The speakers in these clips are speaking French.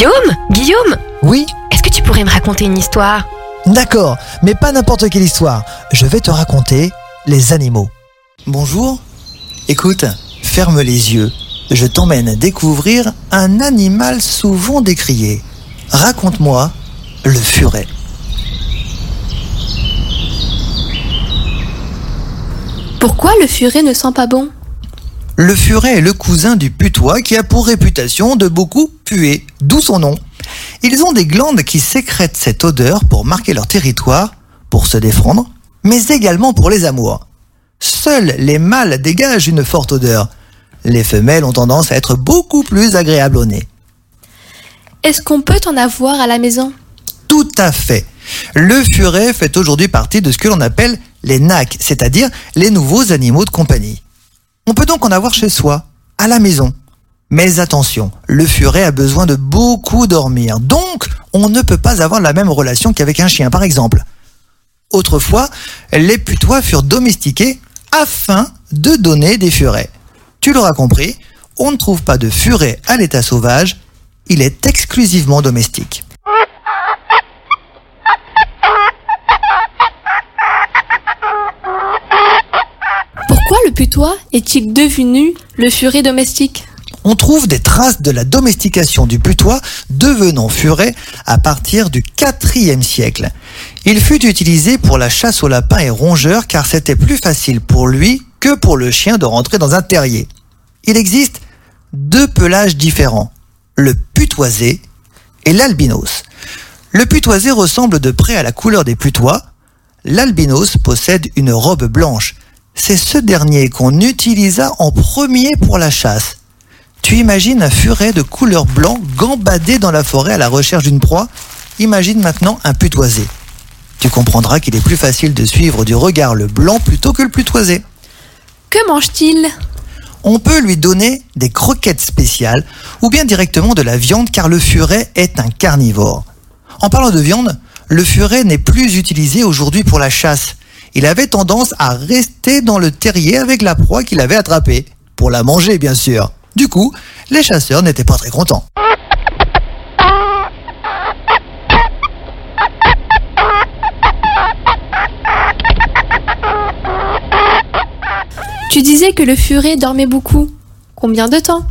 Guillaume Guillaume Oui Est-ce que tu pourrais me raconter une histoire? D'accord, mais pas n'importe quelle histoire. Je vais te raconter les animaux. Bonjour Écoute, ferme les yeux. Je t'emmène découvrir un animal souvent décrié. Raconte-moi le furet. Pourquoi le furet ne sent pas bon? Le furet est le cousin du putois qui a pour réputation de beaucoup puer, d'où son nom. Ils ont des glandes qui sécrètent cette odeur pour marquer leur territoire, pour se défendre, mais également pour les amours. Seuls les mâles dégagent une forte odeur. Les femelles ont tendance à être beaucoup plus agréables au nez. Est-ce qu'on peut en avoir à la maison? Tout à fait. Le furet fait aujourd'hui partie de ce que l'on appelle les NAC, c'est-à-dire les nouveaux animaux de compagnie. On peut donc en avoir chez soi, à la maison. Mais attention, le furet a besoin de beaucoup dormir, donc on ne peut pas avoir la même relation qu'avec un chien par exemple. Autrefois, les putois furent domestiqués afin de donner des furets. Tu l'auras compris, on ne trouve pas de furet à l'état sauvage, il est exclusivement domestique. Le putois est-il devenu le furet domestique On trouve des traces de la domestication du putois devenant furet à partir du IVe siècle. Il fut utilisé pour la chasse aux lapins et rongeurs car c'était plus facile pour lui que pour le chien de rentrer dans un terrier. Il existe deux pelages différents, le putoisé et l'albinos. Le putoisé ressemble de près à la couleur des putois. L'albinos possède une robe blanche. C'est ce dernier qu'on utilisa en premier pour la chasse. Tu imagines un furet de couleur blanc gambadé dans la forêt à la recherche d'une proie? Imagine maintenant un putoisé. Tu comprendras qu'il est plus facile de suivre du regard le blanc plutôt que le putoisé. Que mange-t-il? On peut lui donner des croquettes spéciales ou bien directement de la viande car le furet est un carnivore. En parlant de viande, le furet n'est plus utilisé aujourd'hui pour la chasse. Il avait tendance à rester dans le terrier avec la proie qu'il avait attrapée. Pour la manger, bien sûr. Du coup, les chasseurs n'étaient pas très contents. Tu disais que le furet dormait beaucoup. Combien de temps?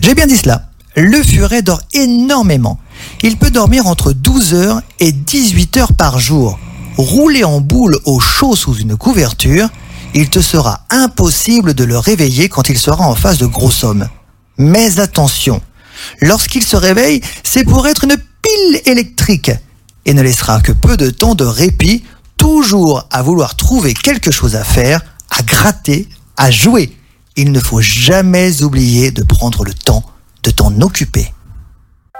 J'ai bien dit cela. Le furet dort énormément. Il peut dormir entre 12 heures et 18 heures par jour. Roulé en boule au chaud sous une couverture, il te sera impossible de le réveiller quand il sera en face de gros sommes. Mais attention, lorsqu'il se réveille, c'est pour être une pile électrique et ne laissera que peu de temps de répit, toujours à vouloir trouver quelque chose à faire, à gratter, à jouer. Il ne faut jamais oublier de prendre le temps de t'en occuper.